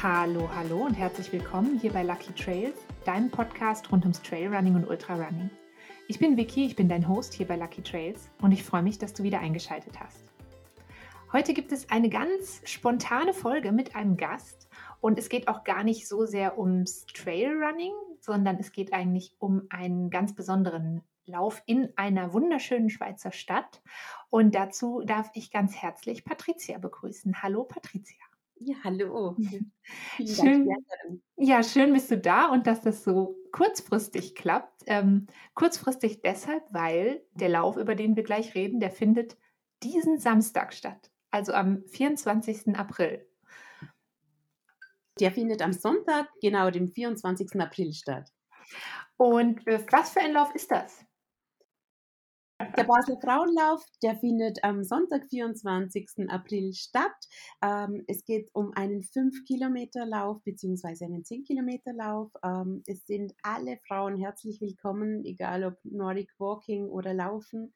Hallo, hallo und herzlich willkommen hier bei Lucky Trails, deinem Podcast rund ums Trailrunning und Ultrarunning. Ich bin Vicky, ich bin dein Host hier bei Lucky Trails und ich freue mich, dass du wieder eingeschaltet hast. Heute gibt es eine ganz spontane Folge mit einem Gast und es geht auch gar nicht so sehr ums Trailrunning, sondern es geht eigentlich um einen ganz besonderen Lauf in einer wunderschönen Schweizer Stadt. Und dazu darf ich ganz herzlich Patricia begrüßen. Hallo Patricia. Ja, hallo. schön, ja, schön bist du da und dass das so kurzfristig klappt. Ähm, kurzfristig deshalb, weil der Lauf, über den wir gleich reden, der findet diesen Samstag statt, also am 24. April. Der findet am Sonntag, genau dem 24. April statt. Und äh, was für ein Lauf ist das? Der Basel Frauenlauf, der findet am Sonntag, 24. April statt. Ähm, es geht um einen 5-Kilometer-Lauf bzw. einen 10-Kilometer-Lauf. Ähm, es sind alle Frauen herzlich willkommen, egal ob Nordic Walking oder Laufen.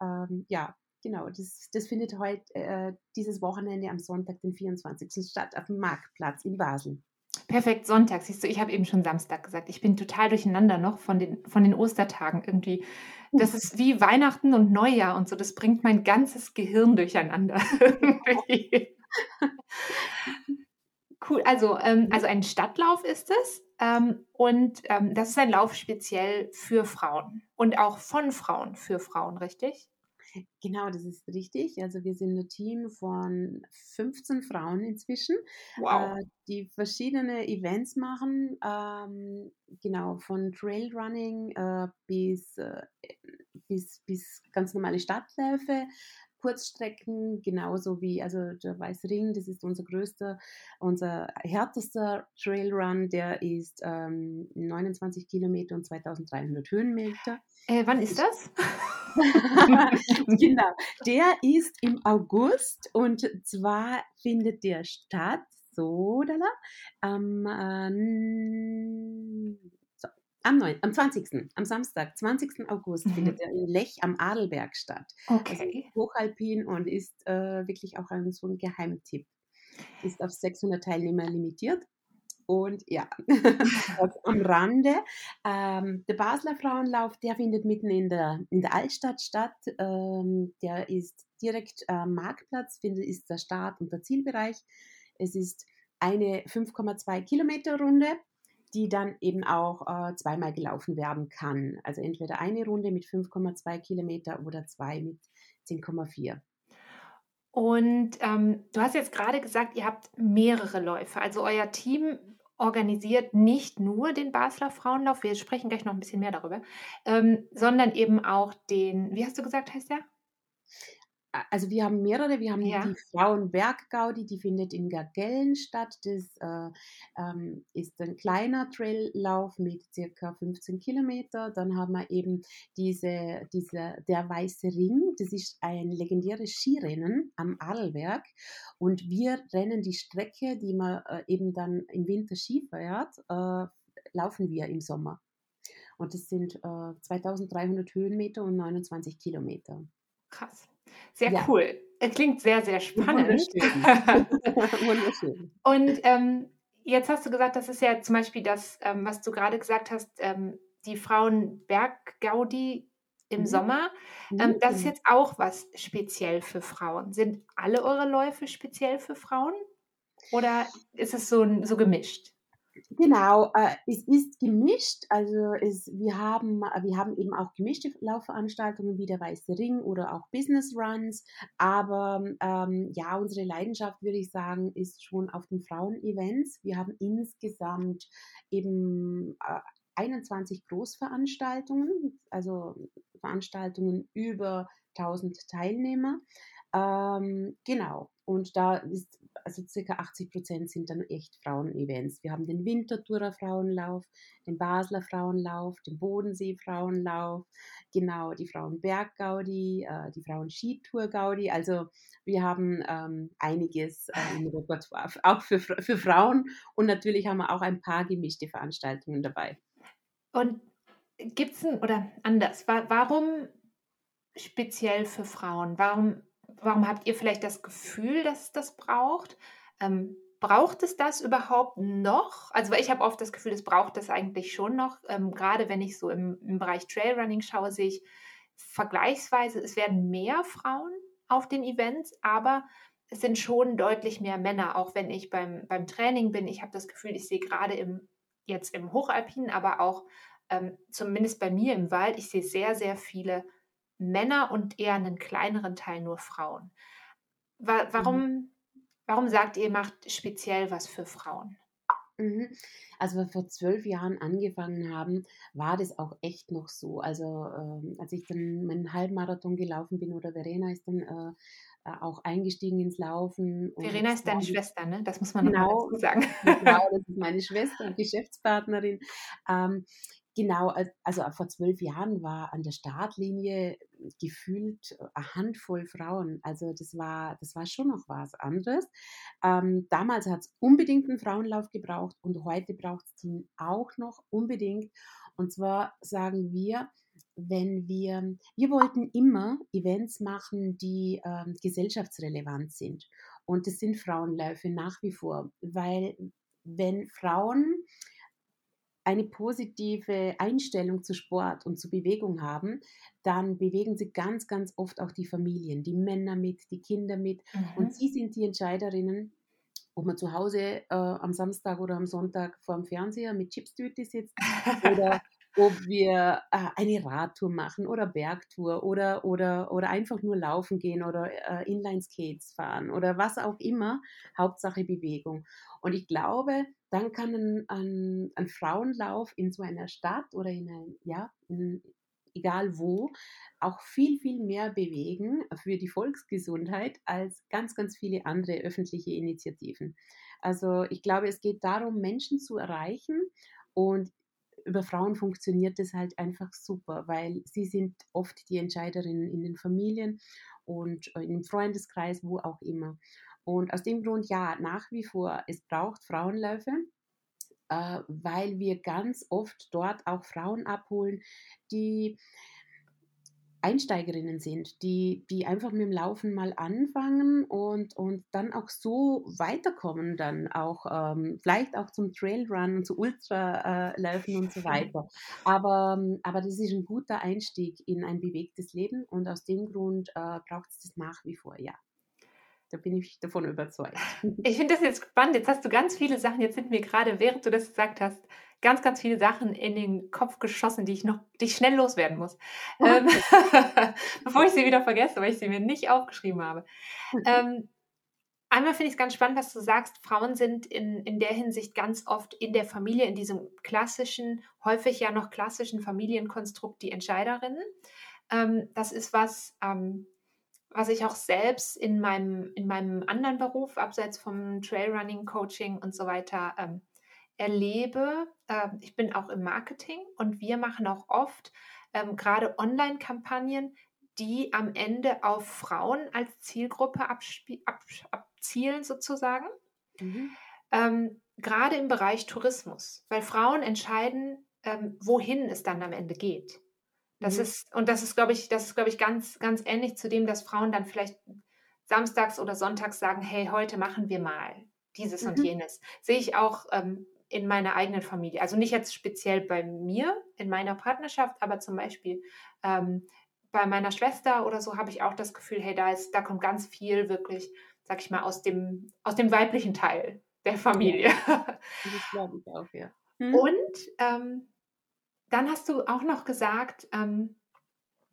Ähm, ja, genau, das, das findet heute äh, dieses Wochenende am Sonntag, den 24. statt, auf dem Marktplatz in Basel. Perfekt, Sonntag. Siehst du, ich habe eben schon Samstag gesagt. Ich bin total durcheinander noch von den, von den Ostertagen irgendwie. Das ist wie Weihnachten und Neujahr und so. Das bringt mein ganzes Gehirn durcheinander. cool. Also, ähm, also ein Stadtlauf ist es. Ähm, und ähm, das ist ein Lauf speziell für Frauen und auch von Frauen für Frauen, richtig? Genau, das ist richtig. Also wir sind ein Team von 15 Frauen inzwischen, wow. äh, die verschiedene Events machen, ähm, genau von Trailrunning äh, bis, äh, bis, bis ganz normale Stadtläufe, Kurzstrecken, genauso wie, also der Weiße Ring, das ist unser größter, unser härtester Trailrun, der ist ähm, 29 Kilometer und 2300 Höhenmeter. Äh, wann ist das? genau, der ist im August und zwar findet der statt, so, da, am äh, am, 9, am 20. am Samstag, 20. August, mhm. findet er in Lech am Adelberg statt. Also okay. Also hochalpin und ist äh, wirklich auch ein, so ein Geheimtipp. Ist auf 600 Teilnehmer limitiert. Und ja, am Rande. Ähm, der Basler Frauenlauf, der findet mitten in der, in der Altstadt statt. Ähm, der ist direkt am Marktplatz, findet, ist der Start- und der Zielbereich. Es ist eine 5,2 Kilometer Runde die dann eben auch äh, zweimal gelaufen werden kann. Also entweder eine Runde mit 5,2 Kilometer oder zwei mit 10,4. Und ähm, du hast jetzt gerade gesagt, ihr habt mehrere Läufe. Also euer Team organisiert nicht nur den Basler Frauenlauf, wir sprechen gleich noch ein bisschen mehr darüber, ähm, sondern eben auch den, wie hast du gesagt, heißt der? Also wir haben mehrere, wir haben ja. die Frauenberg-Gaudi, die findet in Gargellen statt. Das äh, ähm, ist ein kleiner Traillauf mit circa 15 Kilometer. Dann haben wir eben diese, diese, der Weiße Ring, das ist ein legendäres Skirennen am Adelberg. Und wir rennen die Strecke, die man äh, eben dann im Winter Ski fährt, äh, laufen wir im Sommer. Und das sind 2300 äh, Höhenmeter und 29 Kilometer. Krass. Sehr ja. cool. Klingt sehr, sehr spannend. Wunderschön. Wunderschön. Und ähm, jetzt hast du gesagt, das ist ja zum Beispiel das, ähm, was du gerade gesagt hast, ähm, die Frauenberg-Gaudi im mhm. Sommer. Ähm, das ist mhm. jetzt auch was speziell für Frauen. Sind alle eure Läufe speziell für Frauen? Oder ist es so, so gemischt? Genau, äh, es ist gemischt. Also es, wir, haben, wir haben eben auch gemischte Laufveranstaltungen wie der Weiße Ring oder auch Business Runs. Aber ähm, ja, unsere Leidenschaft, würde ich sagen, ist schon auf den Frauen-Events. Wir haben insgesamt eben äh, 21 Großveranstaltungen, also Veranstaltungen über 1000 Teilnehmer. Ähm, genau. Und da ist also circa 80 Prozent sind dann echt Frauen-Events. Wir haben den Winterthurer Frauenlauf, den Basler Frauenlauf, den Bodensee Frauenlauf, genau, die Frauenberg-Gaudi, äh, die Frauen-Skitour-Gaudi. Also wir haben ähm, einiges äh, im Repertoire, auch für, für Frauen. Und natürlich haben wir auch ein paar gemischte Veranstaltungen dabei. Und gibt es oder anders, warum speziell für Frauen? Warum warum habt ihr vielleicht das Gefühl, dass es das braucht? Ähm, braucht es das überhaupt noch? Also ich habe oft das Gefühl, es braucht das eigentlich schon noch. Ähm, gerade wenn ich so im, im Bereich Trailrunning schaue, sehe ich vergleichsweise, es werden mehr Frauen auf den Events, aber es sind schon deutlich mehr Männer, auch wenn ich beim, beim Training bin. Ich habe das Gefühl, ich sehe gerade im, jetzt im Hochalpinen, aber auch ähm, zumindest bei mir im Wald, ich sehe sehr, sehr viele Männer und eher einen kleineren Teil nur Frauen. Wa warum, mhm. warum sagt ihr, macht speziell was für Frauen? Mhm. Als wir vor zwölf Jahren angefangen haben, war das auch echt noch so. Also ähm, als ich dann meinen Halbmarathon gelaufen bin oder Verena ist dann äh, äh auch eingestiegen ins Laufen. Verena ist deine Schwester, ne? Das muss man genau, noch dazu sagen. Genau, das ist meine Schwester und Geschäftspartnerin. Ähm, Genau, also vor zwölf Jahren war an der Startlinie gefühlt eine Handvoll Frauen. Also das war, das war schon noch was anderes. Ähm, damals hat es unbedingt einen Frauenlauf gebraucht und heute braucht es ihn auch noch unbedingt. Und zwar sagen wir, wenn wir, wir wollten immer Events machen, die ähm, gesellschaftsrelevant sind. Und das sind Frauenläufe nach wie vor, weil wenn Frauen eine positive Einstellung zu Sport und zu Bewegung haben, dann bewegen sie ganz, ganz oft auch die Familien, die Männer mit, die Kinder mit. Mhm. Und sie sind die Entscheiderinnen, ob man zu Hause äh, am Samstag oder am Sonntag vor dem Fernseher mit Chipstüte sitzt oder ob wir äh, eine Radtour machen oder Bergtour oder, oder, oder einfach nur laufen gehen oder äh, Inline-Skates fahren oder was auch immer. Hauptsache Bewegung. Und ich glaube, dann kann ein, ein, ein Frauenlauf in so einer Stadt oder in ein, ja, in, egal wo, auch viel, viel mehr bewegen für die Volksgesundheit als ganz, ganz viele andere öffentliche Initiativen. Also ich glaube, es geht darum, Menschen zu erreichen und über Frauen funktioniert das halt einfach super, weil sie sind oft die Entscheiderinnen in den Familien und äh, im Freundeskreis, wo auch immer. Und aus dem Grund, ja, nach wie vor, es braucht Frauenläufe, äh, weil wir ganz oft dort auch Frauen abholen, die Einsteigerinnen sind, die, die einfach mit dem Laufen mal anfangen und, und dann auch so weiterkommen, dann auch ähm, vielleicht auch zum Trailrun und zu Ultraläufen äh, und so weiter. Aber, aber das ist ein guter Einstieg in ein bewegtes Leben und aus dem Grund äh, braucht es das nach wie vor, ja. Da bin ich davon überzeugt. Ich finde das jetzt spannend. Jetzt hast du ganz viele Sachen, jetzt sind mir gerade, während du das gesagt hast, ganz, ganz viele Sachen in den Kopf geschossen, die ich noch, die ich schnell loswerden muss. Ähm, bevor ich sie wieder vergesse, weil ich sie mir nicht aufgeschrieben habe. Ähm, einmal finde ich es ganz spannend, was du sagst. Frauen sind in, in der Hinsicht ganz oft in der Familie, in diesem klassischen, häufig ja noch klassischen Familienkonstrukt die Entscheiderinnen. Ähm, das ist was, ähm, was ich auch selbst in meinem, in meinem anderen Beruf, abseits vom Trailrunning, Coaching und so weiter, ähm, erlebe. Ähm, ich bin auch im Marketing und wir machen auch oft ähm, gerade Online-Kampagnen, die am Ende auf Frauen als Zielgruppe ab, abzielen sozusagen. Mhm. Ähm, gerade im Bereich Tourismus, weil Frauen entscheiden, ähm, wohin es dann am Ende geht. Das mhm. ist, und das ist, glaube ich, das ist, glaube ich, ganz, ganz ähnlich zu dem, dass Frauen dann vielleicht samstags oder sonntags sagen, hey, heute machen wir mal dieses mhm. und jenes. Sehe ich auch ähm, in meiner eigenen Familie. Also nicht jetzt speziell bei mir, in meiner Partnerschaft, aber zum Beispiel ähm, bei meiner Schwester oder so habe ich auch das Gefühl, hey, da ist, da kommt ganz viel wirklich, sag ich mal, aus dem, aus dem weiblichen Teil der Familie. Das glaube ich auch, ja. Mhm. Und ähm, dann hast du auch noch gesagt, ähm,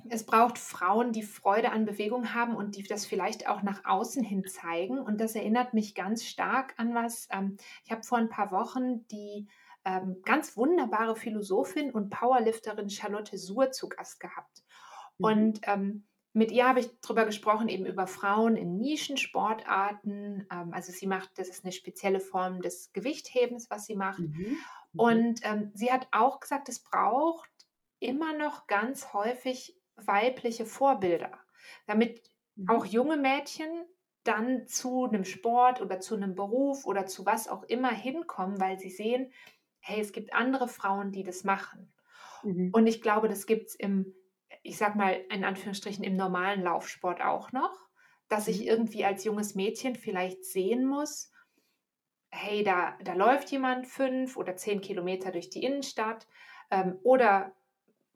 es braucht Frauen, die Freude an Bewegung haben und die das vielleicht auch nach außen hin zeigen. Und das erinnert mich ganz stark an was. Ähm, ich habe vor ein paar Wochen die ähm, ganz wunderbare Philosophin und Powerlifterin Charlotte Suhr zu Gast gehabt. Mhm. Und ähm, mit ihr habe ich darüber gesprochen, eben über Frauen in Nischensportarten. Ähm, also sie macht, das ist eine spezielle Form des Gewichthebens, was sie macht. Mhm. mhm. Und ähm, sie hat auch gesagt, es braucht immer noch ganz häufig weibliche Vorbilder, damit mhm. auch junge Mädchen dann zu einem Sport oder zu einem Beruf oder zu was auch immer hinkommen, weil sie sehen, hey, es gibt andere Frauen, die das machen. Mhm. Und ich glaube, das gibt es im, ich sag mal in Anführungsstrichen, im normalen Laufsport auch noch, dass ich mhm. irgendwie als junges Mädchen vielleicht sehen muss, hey, da, da läuft jemand fünf oder zehn Kilometer durch die Innenstadt ähm, oder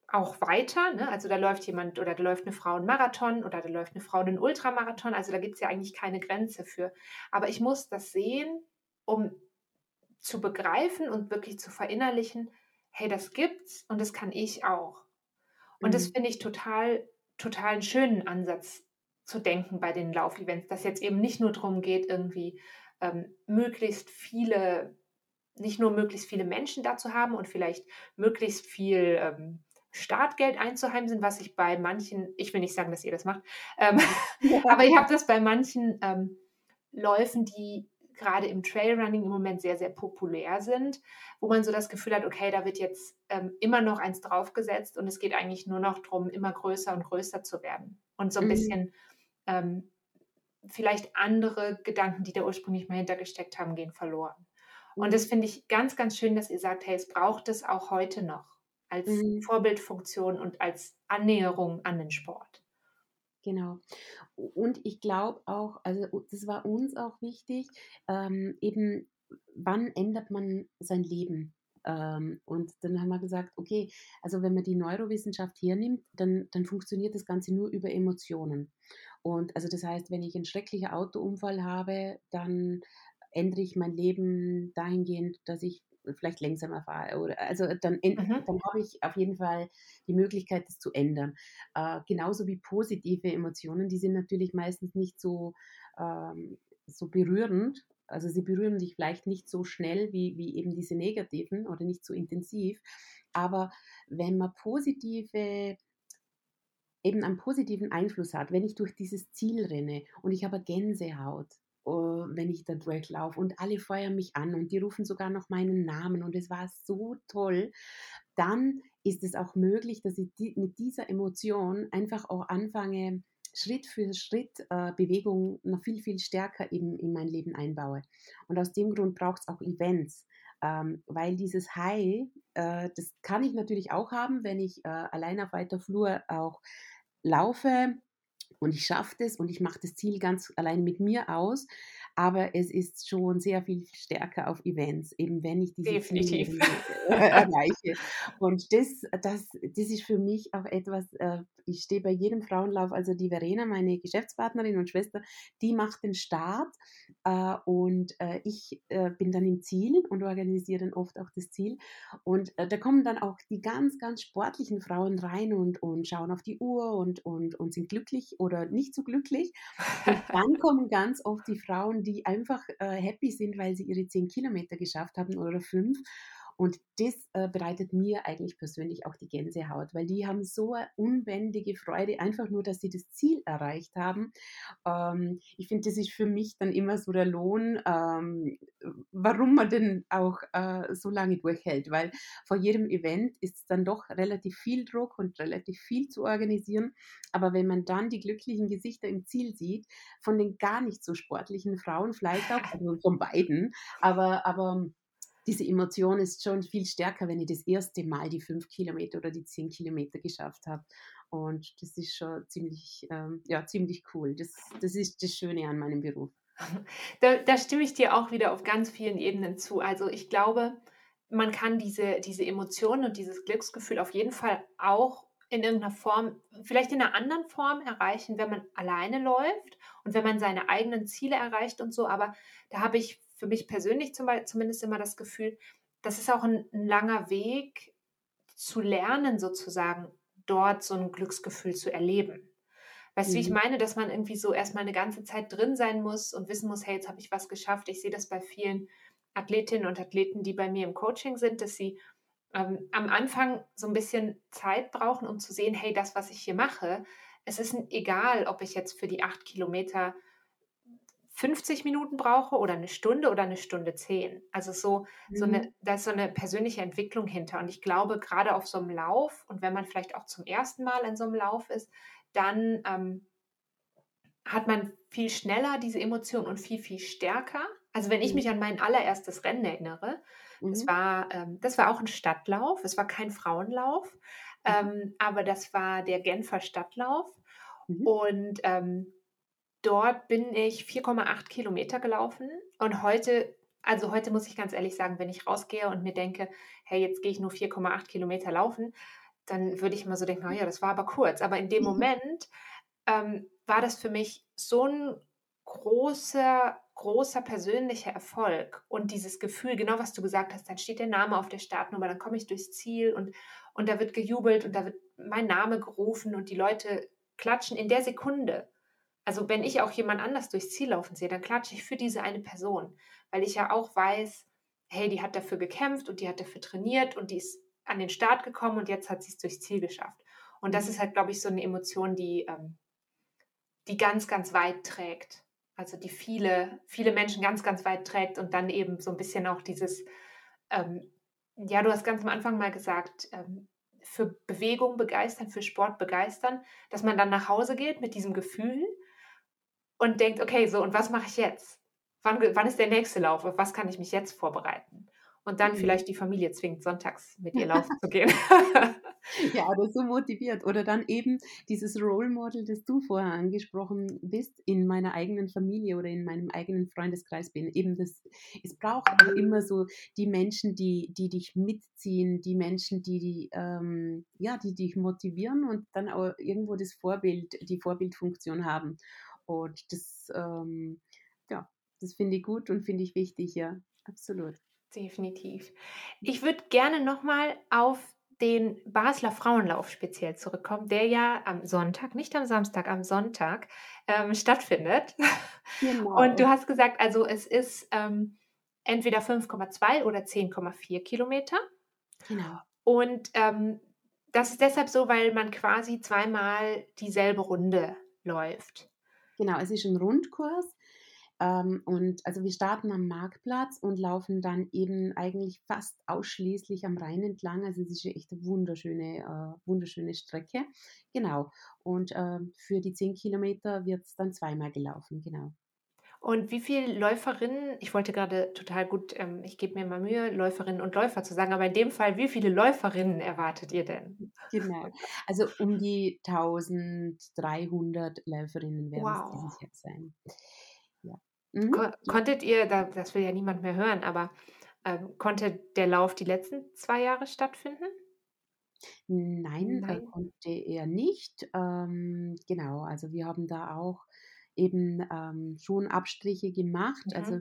auch weiter. Ne? Also da läuft jemand oder da läuft eine Frau einen Marathon oder da läuft eine Frau einen Ultramarathon. Also da gibt es ja eigentlich keine Grenze für. Aber ich muss das sehen, um zu begreifen und wirklich zu verinnerlichen, hey, das gibt's und das kann ich auch. Und mhm. das finde ich total, total einen schönen Ansatz zu denken bei den Laufevents, dass jetzt eben nicht nur darum geht, irgendwie ähm, möglichst viele, nicht nur möglichst viele Menschen da zu haben und vielleicht möglichst viel ähm, Startgeld einzuheimsen, was ich bei manchen, ich will nicht sagen, dass ihr das macht, ähm, ja. aber ich habe das bei manchen ähm, Läufen, die gerade im Trailrunning im Moment sehr, sehr populär sind, wo man so das Gefühl hat, okay, da wird jetzt ähm, immer noch eins draufgesetzt und es geht eigentlich nur noch darum, immer größer und größer zu werden. Und so ein mhm. bisschen ähm, vielleicht andere Gedanken, die da ursprünglich mal hintergesteckt haben, gehen verloren. Und mhm. das finde ich ganz, ganz schön, dass ihr sagt, hey, es braucht es auch heute noch als mhm. Vorbildfunktion und als Annäherung an den Sport. Genau. Und ich glaube auch, also das war uns auch wichtig, ähm, eben wann ändert man sein Leben? Ähm, und dann haben wir gesagt, okay, also wenn man die Neurowissenschaft hernimmt, dann, dann funktioniert das Ganze nur über Emotionen. Und also das heißt, wenn ich einen schrecklichen Autounfall habe, dann ändere ich mein Leben dahingehend, dass ich vielleicht langsamer fahre. Oder, also dann, mhm. dann habe ich auf jeden Fall die Möglichkeit, das zu ändern. Äh, genauso wie positive Emotionen, die sind natürlich meistens nicht so, ähm, so berührend. Also sie berühren dich vielleicht nicht so schnell wie, wie eben diese negativen oder nicht so intensiv. Aber wenn man positive eben einen positiven Einfluss hat, wenn ich durch dieses Ziel renne und ich habe Gänsehaut, wenn ich da durchlaufe und alle feuern mich an und die rufen sogar noch meinen Namen und es war so toll, dann ist es auch möglich, dass ich die, mit dieser Emotion einfach auch anfange, Schritt für Schritt äh, Bewegung noch viel, viel stärker eben in mein Leben einbaue. Und aus dem Grund braucht es auch Events, ähm, weil dieses High, äh, das kann ich natürlich auch haben, wenn ich äh, allein auf weiter Flur auch laufe und ich schaffe das und ich mache das Ziel ganz allein mit mir aus. Aber es ist schon sehr viel stärker auf Events, eben wenn ich diese Definitiv. Ziele erreiche. Und das, das, das ist für mich auch etwas, äh, ich stehe bei jedem Frauenlauf, also die Verena, meine Geschäftspartnerin und Schwester, die macht den Start äh, und äh, ich bin dann im Ziel und organisiere dann oft auch das Ziel. Und da kommen dann auch die ganz, ganz sportlichen Frauen rein und, und schauen auf die Uhr und, und, und sind glücklich oder nicht so glücklich. Und dann kommen ganz oft die Frauen, die einfach happy sind, weil sie ihre zehn Kilometer geschafft haben oder fünf und das äh, bereitet mir eigentlich persönlich auch die Gänsehaut, weil die haben so eine unbändige Freude, einfach nur, dass sie das Ziel erreicht haben. Ähm, ich finde, das ist für mich dann immer so der Lohn, ähm, warum man denn auch äh, so lange durchhält, weil vor jedem Event ist es dann doch relativ viel Druck und relativ viel zu organisieren. Aber wenn man dann die glücklichen Gesichter im Ziel sieht, von den gar nicht so sportlichen Frauen, vielleicht auch, also von beiden, aber, aber diese Emotion ist schon viel stärker, wenn ich das erste Mal die fünf Kilometer oder die zehn Kilometer geschafft habe. Und das ist schon ziemlich, ähm, ja, ziemlich cool. Das, das ist das Schöne an meinem Beruf. Da, da stimme ich dir auch wieder auf ganz vielen Ebenen zu. Also ich glaube, man kann diese, diese Emotionen und dieses Glücksgefühl auf jeden Fall auch in irgendeiner Form, vielleicht in einer anderen Form erreichen, wenn man alleine läuft und wenn man seine eigenen Ziele erreicht und so. Aber da habe ich für mich persönlich zum zumindest immer das Gefühl, das ist auch ein, ein langer Weg zu lernen, sozusagen, dort so ein Glücksgefühl zu erleben. Weißt du, mhm. wie ich mhm. meine, dass man irgendwie so erstmal eine ganze Zeit drin sein muss und wissen muss, hey, jetzt habe ich was geschafft. Ich sehe das bei vielen Athletinnen und Athleten, die bei mir im Coaching sind, dass sie ähm, am Anfang so ein bisschen Zeit brauchen, um zu sehen, hey, das, was ich hier mache, es ist egal, ob ich jetzt für die acht Kilometer 50 Minuten brauche oder eine Stunde oder eine Stunde zehn. Also so, mhm. so eine, mhm. da ist so eine persönliche Entwicklung hinter. Und ich glaube, gerade auf so einem Lauf und wenn man vielleicht auch zum ersten Mal in so einem Lauf ist, dann ähm, hat man viel schneller diese Emotionen und viel, viel stärker. Also wenn ich mhm. mich an mein allererstes Rennen erinnere, mhm. das, war, ähm, das war auch ein Stadtlauf, es war kein Frauenlauf, mhm. ähm, aber das war der Genfer Stadtlauf. Mhm. Und ähm, Dort bin ich 4,8 Kilometer gelaufen und heute also heute muss ich ganz ehrlich sagen, wenn ich rausgehe und mir denke, hey, jetzt gehe ich nur 4,8 Kilometer laufen, dann würde ich immer so denken, naja, das war aber kurz. Aber in dem Moment ähm, war das für mich so ein großer, großer persönlicher Erfolg und dieses Gefühl, genau was du gesagt hast, dann steht der Name auf der Startnummer, dann komme ich durchs Ziel und, und da wird gejubelt und da wird mein Name gerufen und die Leute klatschen in der Sekunde. Also wenn ich auch jemand anders durchs Ziel laufen sehe, dann klatsche ich für diese eine Person, weil ich ja auch weiß, hey, die hat dafür gekämpft und die hat dafür trainiert und die ist an den Start gekommen und jetzt hat sie es durchs Ziel geschafft. Und das mhm. ist halt, glaube ich, so eine Emotion, die, ähm, die ganz, ganz weit trägt. Also die viele, viele Menschen ganz, ganz weit trägt und dann eben so ein bisschen auch dieses, ähm, ja, du hast ganz am Anfang mal gesagt, ähm, für Bewegung begeistern, für Sport begeistern, dass man dann nach Hause geht mit diesem Gefühl und denkt, okay, so, und was mache ich jetzt? Wann, wann ist der nächste Lauf? Auf was kann ich mich jetzt vorbereiten? Und dann mhm. vielleicht die Familie zwingt, sonntags mit ihr laufen zu gehen. ja, oder so motiviert. Oder dann eben dieses Role Model, das du vorher angesprochen bist, in meiner eigenen Familie oder in meinem eigenen Freundeskreis bin. Eben das, es braucht auch immer so die Menschen, die, die dich mitziehen, die Menschen, die, die, ähm, ja, die dich motivieren und dann auch irgendwo das Vorbild, die Vorbildfunktion haben. Und das, ähm, ja, das finde ich gut und finde ich wichtig, ja, absolut. Definitiv. Ich würde gerne nochmal auf den Basler Frauenlauf speziell zurückkommen, der ja am Sonntag, nicht am Samstag, am Sonntag ähm, stattfindet. Genau. Und du hast gesagt, also es ist ähm, entweder 5,2 oder 10,4 Kilometer. Genau. Und ähm, das ist deshalb so, weil man quasi zweimal dieselbe Runde läuft. Genau, es ist ein Rundkurs. Ähm, und also wir starten am Marktplatz und laufen dann eben eigentlich fast ausschließlich am Rhein entlang. Also es ist echt eine wunderschöne, äh, wunderschöne Strecke. Genau. Und äh, für die 10 Kilometer wird es dann zweimal gelaufen, genau. Und wie viele Läuferinnen, ich wollte gerade total gut, ähm, ich gebe mir mal Mühe, Läuferinnen und Läufer zu sagen, aber in dem Fall, wie viele Läuferinnen erwartet ihr denn? Genau, also um die 1300 Läuferinnen werden wow. es dieses Jahr sein. Mhm. Ko konntet ihr, das will ja niemand mehr hören, aber ähm, konnte der Lauf die letzten zwei Jahre stattfinden? Nein, Nein. konnte er nicht. Ähm, genau, also wir haben da auch eben ähm, schon Abstriche gemacht. Mhm. Also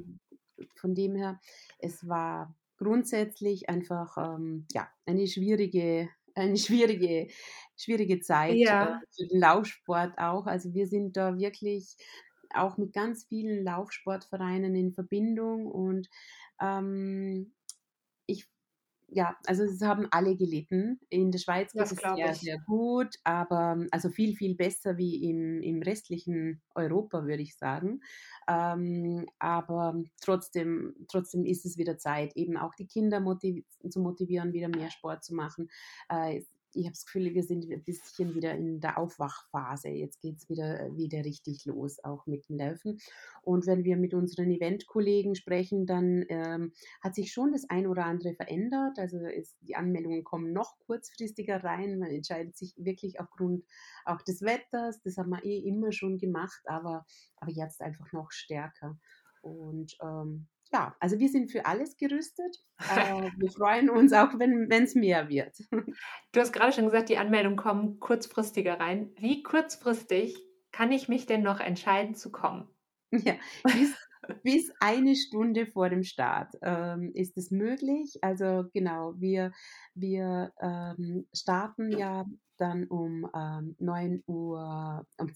von dem her, es war grundsätzlich einfach ähm, ja, eine schwierige, eine schwierige, schwierige Zeit ja. äh, für den Laufsport auch. Also wir sind da wirklich auch mit ganz vielen Laufsportvereinen in Verbindung und ähm, ja, also es haben alle gelitten. In der Schweiz geht es sehr, sehr gut, aber also viel, viel besser wie im, im restlichen Europa, würde ich sagen. Ähm, aber trotzdem, trotzdem ist es wieder Zeit, eben auch die Kinder motiv zu motivieren, wieder mehr Sport zu machen. Äh, ich habe das Gefühl, wir sind ein bisschen wieder in der Aufwachphase. Jetzt geht es wieder, äh, wieder richtig los, auch mit dem Laufen. Und wenn wir mit unseren Eventkollegen sprechen, dann ähm, hat sich schon das ein oder andere verändert. Also ist, die Anmeldungen kommen noch kurzfristiger rein. Man entscheidet sich wirklich aufgrund auch des Wetters. Das haben wir eh immer schon gemacht, aber, aber jetzt einfach noch stärker. Und ähm, ja, also wir sind für alles gerüstet. Äh, wir freuen uns auch, wenn es mehr wird. Du hast gerade schon gesagt, die Anmeldungen kommen kurzfristiger rein. Wie kurzfristig kann ich mich denn noch entscheiden zu kommen? Ja, bis, bis eine Stunde vor dem Start ähm, ist es möglich. Also genau, wir, wir ähm, starten ja dann um ähm, 9 Uhr, um,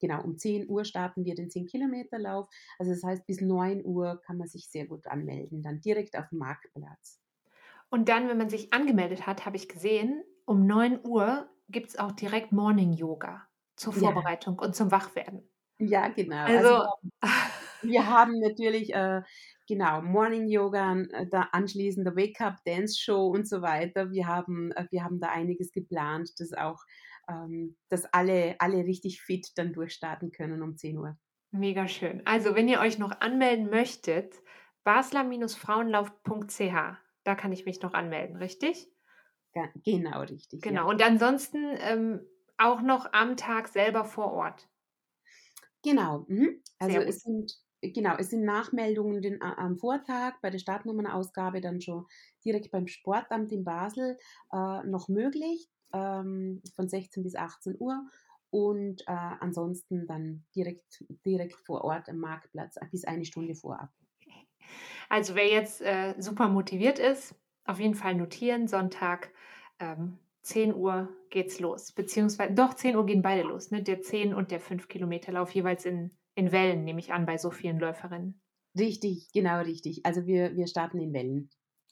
genau, um 10 Uhr starten wir den 10-Kilometer-Lauf. Also das heißt, bis 9 Uhr kann man sich sehr gut anmelden, dann direkt auf dem Marktplatz. Und dann, wenn man sich angemeldet hat, habe ich gesehen, um 9 Uhr gibt es auch direkt Morning Yoga zur Vorbereitung ja. und zum Wachwerden. Ja, genau. Also, also wir haben natürlich äh, genau Morning Yoga, äh, da anschließend der Wake Up Dance Show und so weiter. Wir haben, äh, wir haben da einiges geplant, das auch ähm, dass alle, alle richtig fit dann durchstarten können um 10 Uhr. Mega schön. Also, wenn ihr euch noch anmelden möchtet, basler-frauenlauf.ch, da kann ich mich noch anmelden, richtig? Ja, genau, richtig. Genau. Ja. Und ansonsten ähm, auch noch am Tag selber vor Ort. Genau. Mhm. Also es sind genau, es sind Nachmeldungen den, am Vortag bei der Startnummernausgabe dann schon direkt beim Sportamt in Basel äh, noch möglich, ähm, von 16 bis 18 Uhr. Und äh, ansonsten dann direkt, direkt vor Ort am Marktplatz bis eine Stunde vorab. Also wer jetzt äh, super motiviert ist, auf jeden Fall notieren, Sonntag ähm, 10 Uhr geht's los. Beziehungsweise, doch, 10 Uhr gehen beide los, ne? Der 10 und der 5 Kilometer Lauf jeweils in, in Wellen, nehme ich an, bei so vielen Läuferinnen. Richtig, genau richtig. Also wir, wir starten in Wellen.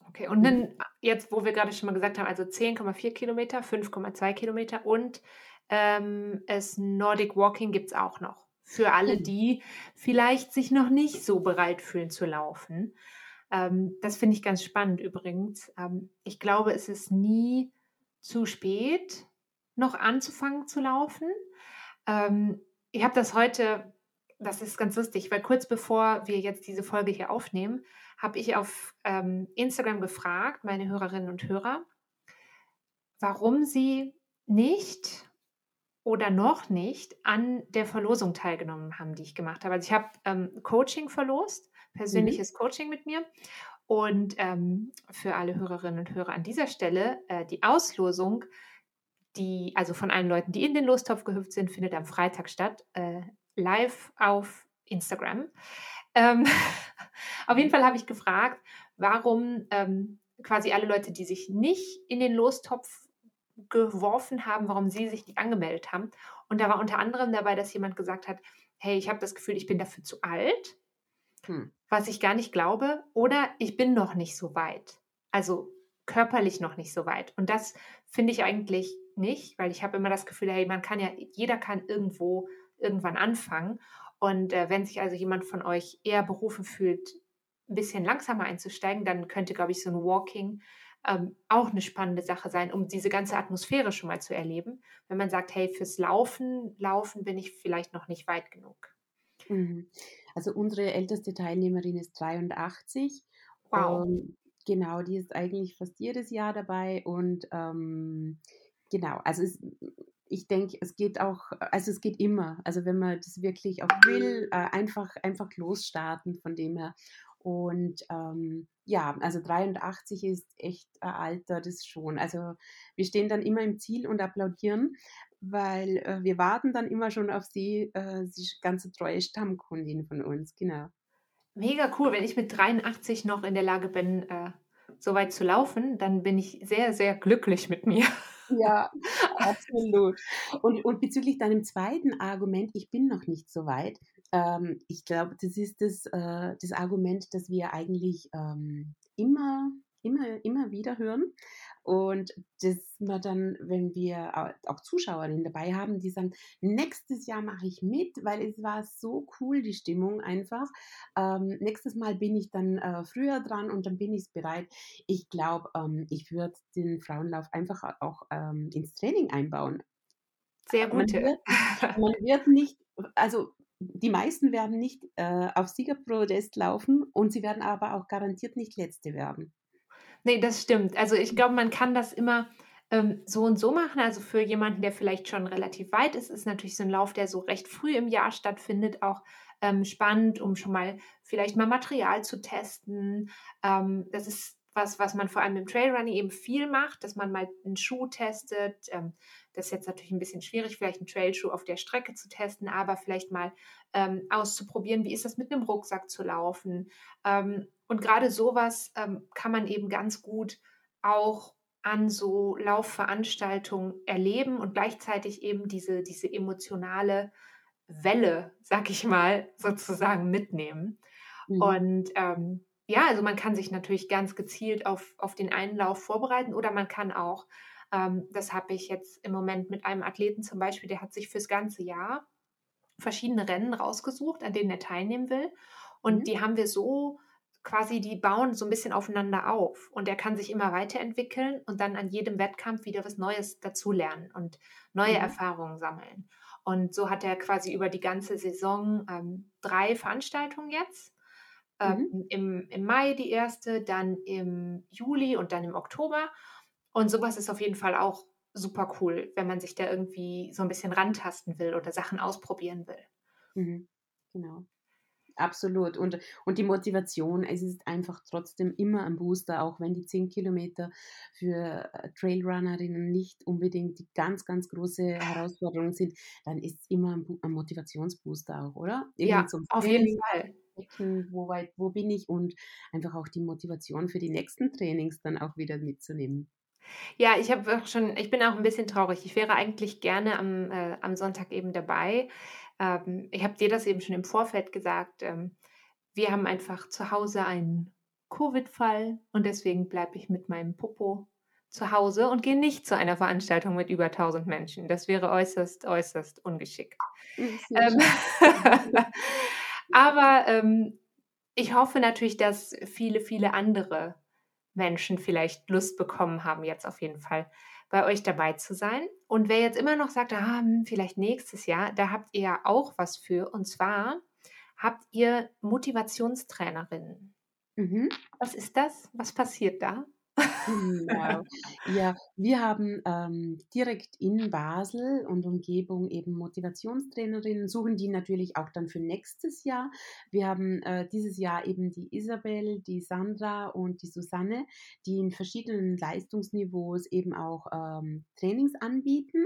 Okay, und dann jetzt, wo wir gerade schon mal gesagt haben, also 10,4 Kilometer, 5,2 Kilometer und ähm, es Nordic Walking gibt es auch noch. Für alle, hm. die vielleicht sich noch nicht so bereit fühlen zu laufen. Ähm, das finde ich ganz spannend übrigens. Ähm, ich glaube, es ist nie zu spät, noch anzufangen zu laufen. Ähm, ich habe das heute, das ist ganz lustig, weil kurz bevor wir jetzt diese Folge hier aufnehmen, habe ich auf ähm, Instagram gefragt, meine Hörerinnen und Hörer, warum sie nicht oder noch nicht an der Verlosung teilgenommen haben, die ich gemacht habe. Also ich habe ähm, Coaching verlost, persönliches mhm. Coaching mit mir und ähm, für alle Hörerinnen und Hörer an dieser Stelle, äh, die Auslosung, die, also von allen Leuten, die in den Lostopf gehüpft sind, findet am Freitag statt, äh, live auf Instagram. Ähm, auf jeden Fall habe ich gefragt, warum ähm, quasi alle Leute, die sich nicht in den Lostopf geworfen haben, warum sie sich nicht angemeldet haben. Und da war unter anderem dabei, dass jemand gesagt hat, hey, ich habe das Gefühl, ich bin dafür zu alt hm. was ich gar nicht glaube, oder ich bin noch nicht so weit. Also körperlich noch nicht so weit. Und das finde ich eigentlich nicht, weil ich habe immer das Gefühl, hey, man kann ja, jeder kann irgendwo irgendwann anfangen. Und äh, wenn sich also jemand von euch eher berufen fühlt, ein bisschen langsamer einzusteigen, dann könnte, glaube ich, so ein Walking ähm, auch eine spannende Sache sein, um diese ganze Atmosphäre schon mal zu erleben. Wenn man sagt, hey, fürs Laufen, Laufen bin ich vielleicht noch nicht weit genug. Mhm. Also unsere älteste Teilnehmerin ist 83. Wow. Und genau, die ist eigentlich fast jedes Jahr dabei. Und ähm, genau, also es, ich denke, es geht auch, also es geht immer. Also wenn man das wirklich auch will, äh, einfach, einfach losstarten von dem her. Und ähm, ja, also 83 ist echt ein Alter, das schon. Also wir stehen dann immer im Ziel und applaudieren, weil äh, wir warten dann immer schon auf sie, äh, sie ganze treue Stammkundin von uns, genau. Mega cool, wenn ich mit 83 noch in der Lage bin, äh, so weit zu laufen, dann bin ich sehr, sehr glücklich mit mir. Ja, absolut. Und, und bezüglich deinem zweiten Argument, ich bin noch nicht so weit, ähm, ich glaube, das ist das, äh, das Argument, das wir eigentlich ähm, immer, immer, immer wieder hören. Und dass man dann, wenn wir auch Zuschauerinnen dabei haben, die sagen, nächstes Jahr mache ich mit, weil es war so cool, die Stimmung einfach. Ähm, nächstes Mal bin ich dann äh, früher dran und dann bin ich bereit. Ich glaube, ähm, ich würde den Frauenlauf einfach auch ähm, ins Training einbauen. Sehr gut. Man wird, man wird nicht, also die meisten werden nicht äh, auf Siegerprodest laufen und sie werden aber auch garantiert nicht Letzte werden. Nee, das stimmt. Also ich glaube, man kann das immer ähm, so und so machen. Also für jemanden, der vielleicht schon relativ weit ist, ist natürlich so ein Lauf, der so recht früh im Jahr stattfindet, auch ähm, spannend, um schon mal vielleicht mal Material zu testen. Ähm, das ist was, was man vor allem im Trailrunning eben viel macht, dass man mal einen Schuh testet. Ähm, das ist jetzt natürlich ein bisschen schwierig, vielleicht einen Trailschuh auf der Strecke zu testen, aber vielleicht mal ähm, auszuprobieren, wie ist das mit einem Rucksack zu laufen. Ähm, und gerade sowas ähm, kann man eben ganz gut auch an so Laufveranstaltungen erleben und gleichzeitig eben diese, diese emotionale Welle, sag ich mal, sozusagen mitnehmen. Mhm. Und ähm, ja, also man kann sich natürlich ganz gezielt auf, auf den einen Lauf vorbereiten oder man kann auch, ähm, das habe ich jetzt im Moment mit einem Athleten zum Beispiel, der hat sich fürs ganze Jahr verschiedene Rennen rausgesucht, an denen er teilnehmen will. Und mhm. die haben wir so quasi, die bauen so ein bisschen aufeinander auf. Und er kann sich immer weiterentwickeln und dann an jedem Wettkampf wieder was Neues dazulernen und neue mhm. Erfahrungen sammeln. Und so hat er quasi über die ganze Saison ähm, drei Veranstaltungen jetzt. Ähm, mhm. im, Im Mai die erste, dann im Juli und dann im Oktober. Und sowas ist auf jeden Fall auch super cool, wenn man sich da irgendwie so ein bisschen rantasten will oder Sachen ausprobieren will. Mhm. Genau. Absolut. Und, und die Motivation, es ist einfach trotzdem immer ein Booster, auch wenn die 10 Kilometer für äh, Trailrunnerinnen nicht unbedingt die ganz, ganz große Herausforderung sind, dann ist es immer ein, ein Motivationsbooster auch, oder? ja, auf jeden Fall. Wo, weit, wo bin ich und einfach auch die Motivation für die nächsten Trainings dann auch wieder mitzunehmen. Ja, ich habe schon, ich bin auch ein bisschen traurig. Ich wäre eigentlich gerne am, äh, am Sonntag eben dabei. Ähm, ich habe dir das eben schon im Vorfeld gesagt. Ähm, wir haben einfach zu Hause einen Covid-Fall und deswegen bleibe ich mit meinem Popo zu Hause und gehe nicht zu einer Veranstaltung mit über 1000 Menschen. Das wäre äußerst, äußerst ungeschickt. Ähm, aber ähm, ich hoffe natürlich, dass viele, viele andere Menschen vielleicht Lust bekommen haben, jetzt auf jeden Fall bei euch dabei zu sein. Und wer jetzt immer noch sagt, ah, hm, vielleicht nächstes Jahr, da habt ihr ja auch was für. Und zwar habt ihr Motivationstrainerinnen. Mhm. Was ist das? Was passiert da? Genau. Ja, wir haben ähm, direkt in Basel und Umgebung eben Motivationstrainerinnen, suchen die natürlich auch dann für nächstes Jahr. Wir haben äh, dieses Jahr eben die Isabel, die Sandra und die Susanne, die in verschiedenen Leistungsniveaus eben auch ähm, Trainings anbieten.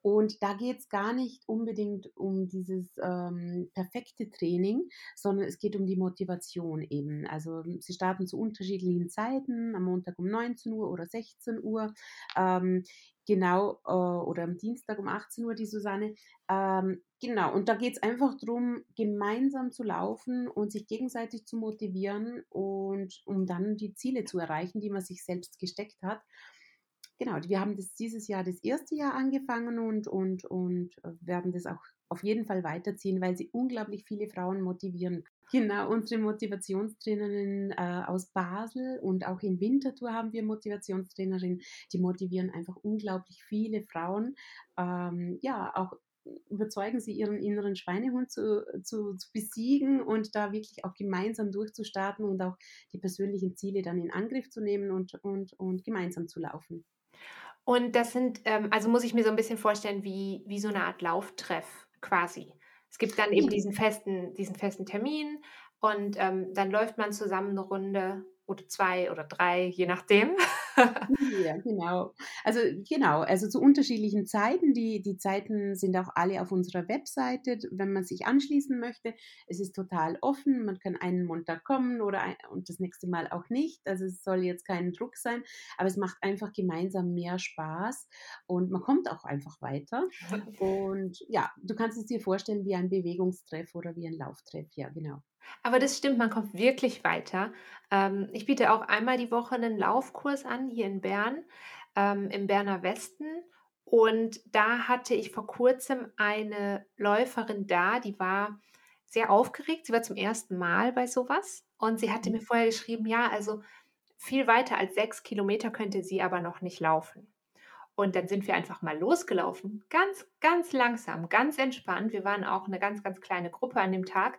Und da geht es gar nicht unbedingt um dieses ähm, perfekte Training, sondern es geht um die Motivation eben. Also sie starten zu unterschiedlichen Zeiten, am Montag um 19 Uhr oder 16 Uhr. Ähm, genau, äh, oder am Dienstag um 18 Uhr die Susanne. Ähm, genau, und da geht es einfach darum, gemeinsam zu laufen und sich gegenseitig zu motivieren und um dann die Ziele zu erreichen, die man sich selbst gesteckt hat genau, wir haben das dieses Jahr das erste Jahr angefangen und, und, und äh, werden das auch auf jeden Fall weiterziehen, weil sie unglaublich viele Frauen motivieren. Genau, unsere Motivationstrainerinnen äh, aus Basel und auch in Winterthur haben wir Motivationstrainerinnen, die motivieren einfach unglaublich viele Frauen, ähm, ja, auch überzeugen sie ihren inneren Schweinehund zu, zu, zu, besiegen und da wirklich auch gemeinsam durchzustarten und auch die persönlichen Ziele dann in Angriff zu nehmen und, und, und gemeinsam zu laufen. Und das sind, ähm, also muss ich mir so ein bisschen vorstellen, wie, wie so eine Art Lauftreff quasi. Es gibt dann eben diesen festen, diesen festen Termin und ähm, dann läuft man zusammen eine Runde oder zwei oder drei, je nachdem. ja, genau. Also genau, also zu unterschiedlichen Zeiten. Die, die Zeiten sind auch alle auf unserer Webseite, wenn man sich anschließen möchte. Es ist total offen. Man kann einen Montag kommen oder ein, und das nächste Mal auch nicht. Also es soll jetzt kein Druck sein, aber es macht einfach gemeinsam mehr Spaß und man kommt auch einfach weiter. Und ja, du kannst es dir vorstellen wie ein Bewegungstreff oder wie ein Lauftreff. Ja, genau. Aber das stimmt, man kommt wirklich weiter. Ähm, ich biete auch einmal die Woche einen Laufkurs an, hier in Bern, ähm, im Berner Westen. Und da hatte ich vor kurzem eine Läuferin da, die war sehr aufgeregt. Sie war zum ersten Mal bei sowas. Und sie hatte mhm. mir vorher geschrieben, ja, also viel weiter als sechs Kilometer könnte sie aber noch nicht laufen. Und dann sind wir einfach mal losgelaufen. Ganz, ganz langsam, ganz entspannt. Wir waren auch eine ganz, ganz kleine Gruppe an dem Tag.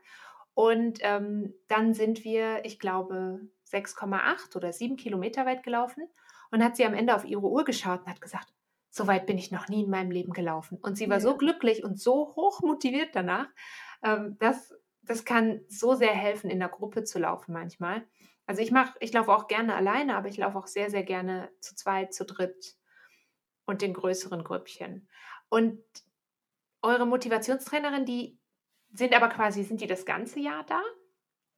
Und ähm, dann sind wir, ich glaube, 6,8 oder 7 Kilometer weit gelaufen. Und hat sie am Ende auf ihre Uhr geschaut und hat gesagt, so weit bin ich noch nie in meinem Leben gelaufen. Und sie war ja. so glücklich und so hoch motiviert danach. Ähm, dass, das kann so sehr helfen, in der Gruppe zu laufen manchmal. Also ich mache, ich laufe auch gerne alleine, aber ich laufe auch sehr, sehr gerne zu zweit, zu dritt und in größeren Grüppchen. Und eure Motivationstrainerin, die sind aber quasi, sind die das ganze Jahr da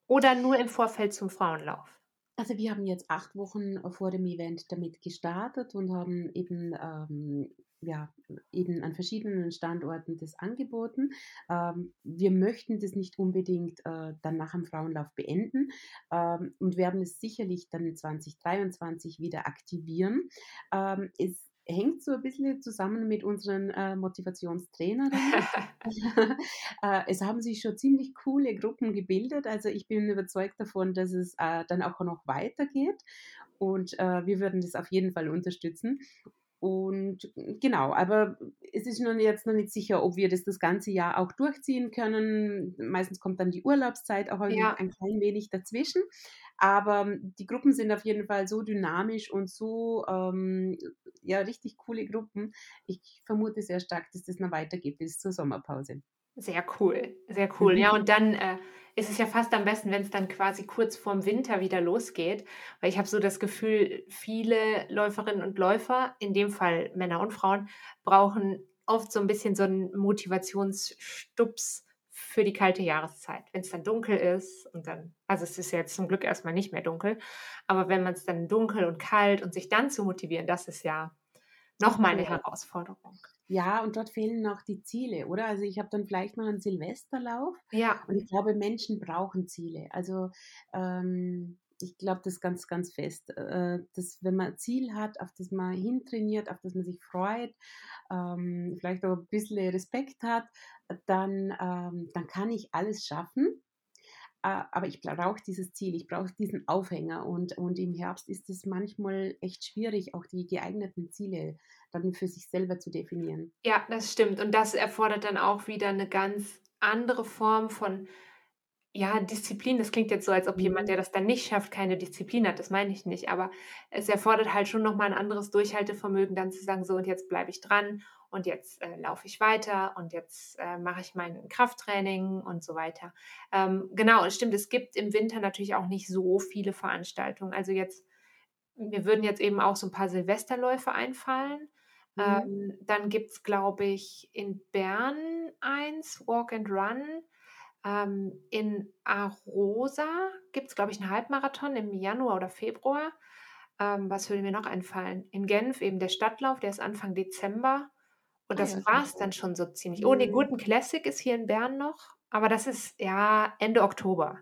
oder nur im Vorfeld zum Frauenlauf? Also wir haben jetzt acht Wochen vor dem Event damit gestartet und haben eben, ähm, ja, eben an verschiedenen Standorten das angeboten. Ähm, wir möchten das nicht unbedingt äh, dann nach dem Frauenlauf beenden ähm, und werden es sicherlich dann 2023 wieder aktivieren. Ähm, es hängt so ein bisschen zusammen mit unseren äh, Motivationstrainerinnen. äh, es haben sich schon ziemlich coole Gruppen gebildet. Also ich bin überzeugt davon, dass es äh, dann auch noch weitergeht. Und äh, wir würden das auf jeden Fall unterstützen. Und genau, aber es ist noch jetzt noch nicht sicher, ob wir das das ganze Jahr auch durchziehen können. Meistens kommt dann die Urlaubszeit auch ja. ein klein wenig dazwischen. Aber ähm, die Gruppen sind auf jeden Fall so dynamisch und so, ähm, ja, richtig coole Gruppen. Ich vermute sehr stark, dass das noch weitergeht bis zur Sommerpause. Sehr cool, sehr cool. Ja, und dann äh, ist es ja fast am besten, wenn es dann quasi kurz vorm Winter wieder losgeht, weil ich habe so das Gefühl, viele Läuferinnen und Läufer, in dem Fall Männer und Frauen, brauchen oft so ein bisschen so einen Motivationsstups für die kalte Jahreszeit. Wenn es dann dunkel ist und dann, also es ist jetzt zum Glück erstmal nicht mehr dunkel, aber wenn man es dann dunkel und kalt und sich dann zu motivieren, das ist ja nochmal eine Herausforderung. Ja, und dort fehlen noch die Ziele, oder? Also ich habe dann vielleicht noch einen Silvesterlauf. Ja. Und ich glaube, Menschen brauchen Ziele. Also ähm, ich glaube das ganz, ganz fest, äh, dass wenn man ein Ziel hat, auf das man hintrainiert, auf das man sich freut, ähm, vielleicht auch ein bisschen Respekt hat, dann, ähm, dann kann ich alles schaffen. Äh, aber ich brauche dieses Ziel, ich brauche diesen Aufhänger und, und im Herbst ist es manchmal echt schwierig, auch die geeigneten Ziele dann für sich selber zu definieren. Ja, das stimmt und das erfordert dann auch wieder eine ganz andere Form von ja, Disziplin, das klingt jetzt so, als ob jemand, mhm. der das dann nicht schafft, keine Disziplin hat. Das meine ich nicht. Aber es erfordert halt schon nochmal ein anderes Durchhaltevermögen, dann zu sagen, so und jetzt bleibe ich dran und jetzt äh, laufe ich weiter und jetzt äh, mache ich mein Krafttraining und so weiter. Ähm, genau, es stimmt, es gibt im Winter natürlich auch nicht so viele Veranstaltungen. Also jetzt, mir würden jetzt eben auch so ein paar Silvesterläufe einfallen. Mhm. Ähm, dann gibt es, glaube ich, in Bern eins, Walk and Run. Ähm, in Arosa gibt es, glaube ich, einen Halbmarathon im Januar oder Februar. Ähm, was würde mir noch einfallen? In Genf eben der Stadtlauf, der ist Anfang Dezember. Und ah das ja, war es dann schon so ziemlich. Oh, den guten Classic ist hier in Bern noch, aber das ist ja Ende Oktober.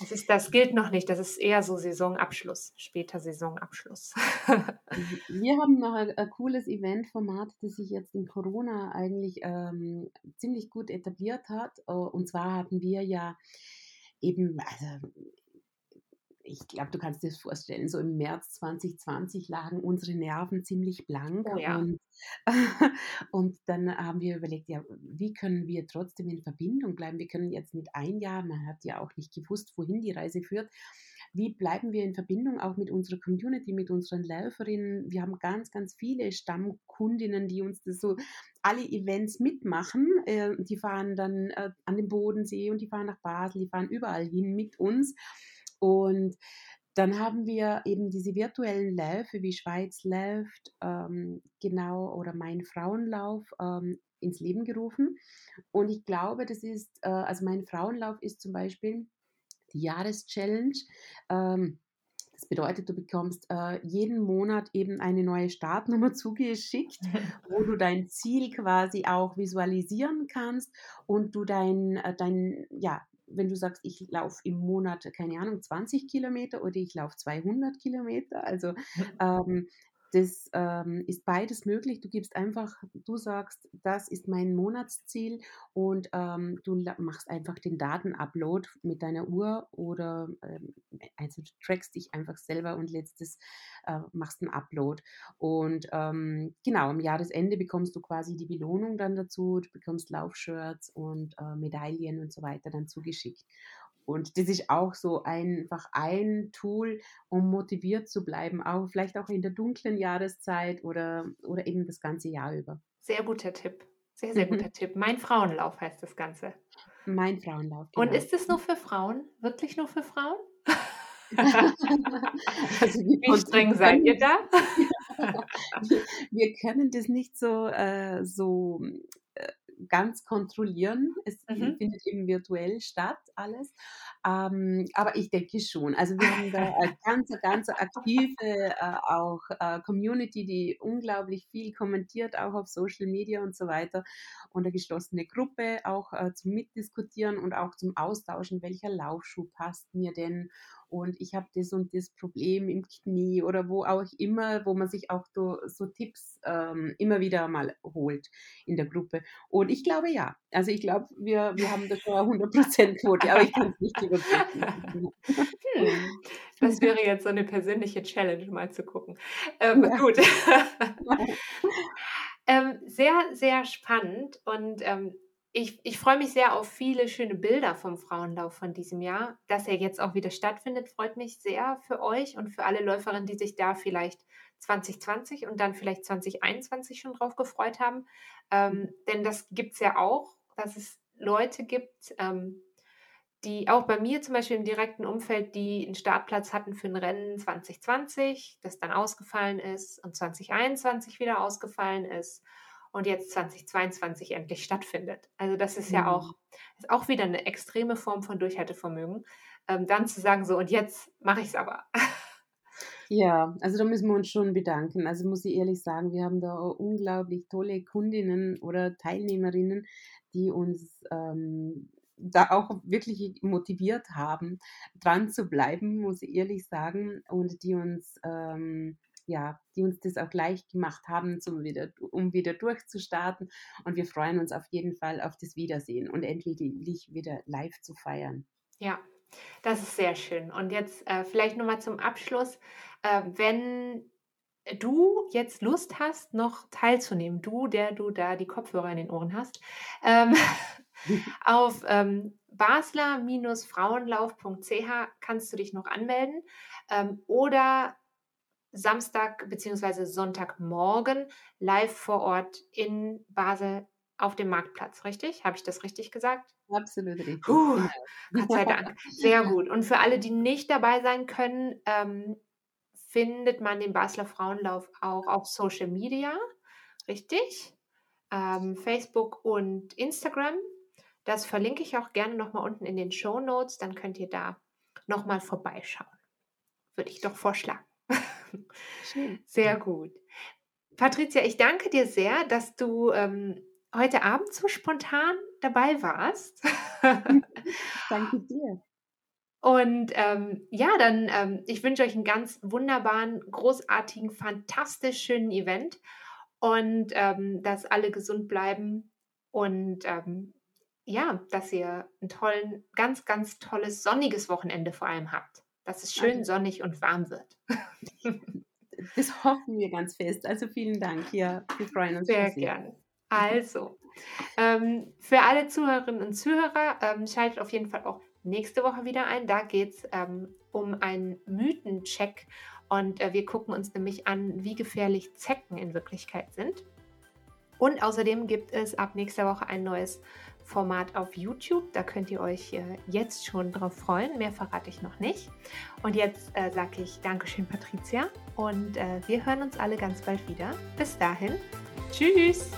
Das, ist, das gilt noch nicht, das ist eher so Saisonabschluss, später Saisonabschluss. Wir haben noch ein, ein cooles Eventformat, das sich jetzt in Corona eigentlich ähm, ziemlich gut etabliert hat. Äh, und zwar hatten wir ja eben, also ich glaube, du kannst dir das vorstellen, so im März 2020 lagen unsere Nerven ziemlich blank. Oh ja. und, und, dann haben wir überlegt, ja, wie können wir trotzdem in Verbindung bleiben? Wir können jetzt nicht ein Jahr, man hat ja auch nicht gewusst, wohin die Reise führt. Wie bleiben wir in Verbindung auch mit unserer Community, mit unseren Läuferinnen? Wir haben ganz, ganz viele Stammkundinnen, die uns das so alle Events mitmachen. Äh, die fahren dann äh, an den Bodensee und die fahren nach Basel, die fahren überall hin mit uns. Und dann haben wir eben diese virtuellen Läufe wie Schweiz läuft, ähm, genau, oder mein Frauenlauf ähm, ins Leben gerufen. Und ich glaube, das ist, äh, also mein Frauenlauf ist zum Beispiel die Jahreschallenge. Ähm, das bedeutet, du bekommst äh, jeden Monat eben eine neue Startnummer zugeschickt, wo du dein Ziel quasi auch visualisieren kannst und du dein, äh, dein, ja, wenn du sagst, ich laufe im Monat, keine Ahnung, 20 Kilometer oder ich laufe 200 Kilometer, also ähm, das ähm, ist beides möglich. Du gibst einfach, du sagst, das ist mein Monatsziel und ähm, du machst einfach den Datenupload mit deiner Uhr oder ähm, also du trackst dich einfach selber und letztes äh, machst einen Upload. Und ähm, genau, am Jahresende bekommst du quasi die Belohnung dann dazu, du bekommst Laufshirts und äh, Medaillen und so weiter dann zugeschickt. Und das ist auch so einfach ein Tool, um motiviert zu bleiben, auch vielleicht auch in der dunklen Jahreszeit oder, oder eben das ganze Jahr über. Sehr guter Tipp. Sehr, sehr guter Tipp. Mein Frauenlauf heißt das Ganze. Mein Frauenlauf. Genau. Und ist es nur für Frauen? Wirklich nur für Frauen? also Wie streng seid ihr da? wir, können das nicht so, äh, so ganz kontrollieren. Es mhm. findet eben virtuell statt, alles. Ähm, aber ich denke schon. Also wir haben da eine ganz, ganz aktive äh, auch äh, Community, die unglaublich viel kommentiert, auch auf Social Media und so weiter. Und eine geschlossene Gruppe auch äh, zum Mitdiskutieren und auch zum Austauschen, welcher Laufschuh passt mir denn und ich habe das und das Problem im Knie oder wo auch immer, wo man sich auch so, so Tipps ähm, immer wieder mal holt in der Gruppe. Und ich glaube ja. Also ich glaube, wir, wir haben da schon 100% Quote, aber ich kann es nicht überprüfen. Hm. Das wäre jetzt so eine persönliche Challenge, mal zu gucken. Ähm, ja. Gut. ähm, sehr, sehr spannend und ähm, ich, ich freue mich sehr auf viele schöne Bilder vom Frauenlauf von diesem Jahr. Dass er jetzt auch wieder stattfindet, freut mich sehr für euch und für alle Läuferinnen, die sich da vielleicht 2020 und dann vielleicht 2021 schon drauf gefreut haben. Ähm, mhm. denn das gibt es ja auch, dass es Leute gibt, ähm, die auch bei mir zum Beispiel im direkten Umfeld, die einen Startplatz hatten für ein Rennen 2020, das dann ausgefallen ist und 2021 wieder ausgefallen ist und jetzt 2022 endlich stattfindet. Also das ist mhm. ja auch, ist auch wieder eine extreme Form von Durchhaltevermögen, ähm, dann zu sagen, so und jetzt mache ich es aber. Ja, also da müssen wir uns schon bedanken. Also muss ich ehrlich sagen, wir haben da unglaublich tolle Kundinnen oder Teilnehmerinnen, die uns ähm, da auch wirklich motiviert haben, dran zu bleiben, muss ich ehrlich sagen, und die uns ähm, ja, die uns das auch leicht gemacht haben, zum wieder, um wieder durchzustarten. Und wir freuen uns auf jeden Fall auf das Wiedersehen und endlich wieder live zu feiern. Ja, das ist sehr schön. Und jetzt äh, vielleicht nochmal zum Abschluss, äh, wenn du jetzt Lust hast, noch teilzunehmen, du, der du da die Kopfhörer in den Ohren hast, ähm, auf ähm, basler-frauenlauf.ch kannst du dich noch anmelden ähm, oder Samstag bzw. Sonntagmorgen live vor Ort in Basel auf dem Marktplatz, richtig? Habe ich das richtig gesagt? Absolut richtig. Puh, Gott sei Dank. Sehr gut. Und für alle, die nicht dabei sein können, ähm, findet man den Basler Frauenlauf auch auf Social Media, richtig? Ähm, Facebook und Instagram. Das verlinke ich auch gerne nochmal unten in den Show Notes. Dann könnt ihr da nochmal vorbeischauen. Würde ich doch vorschlagen. Schön. Sehr gut. Patricia, ich danke dir sehr, dass du ähm, heute Abend so spontan dabei warst. danke dir. Und ähm, ja, dann, ähm, ich wünsche euch einen ganz wunderbaren, großartigen, fantastisch schönen Event und ähm, dass alle gesund bleiben und ähm, ja, dass ihr ein tollen, ganz, ganz tolles, sonniges Wochenende vor allem habt dass es schön sonnig und warm wird. Das hoffen wir ganz fest. Also vielen Dank. Ja, wir freuen uns sehr. Sehr gerne. Also, ähm, für alle Zuhörerinnen und Zuhörer, ähm, schaltet auf jeden Fall auch nächste Woche wieder ein. Da geht es ähm, um einen Mythencheck und äh, wir gucken uns nämlich an, wie gefährlich Zecken in Wirklichkeit sind. Und außerdem gibt es ab nächster Woche ein neues Format auf YouTube. Da könnt ihr euch äh, jetzt schon drauf freuen. Mehr verrate ich noch nicht. Und jetzt äh, sage ich Dankeschön, Patricia. Und äh, wir hören uns alle ganz bald wieder. Bis dahin. Tschüss.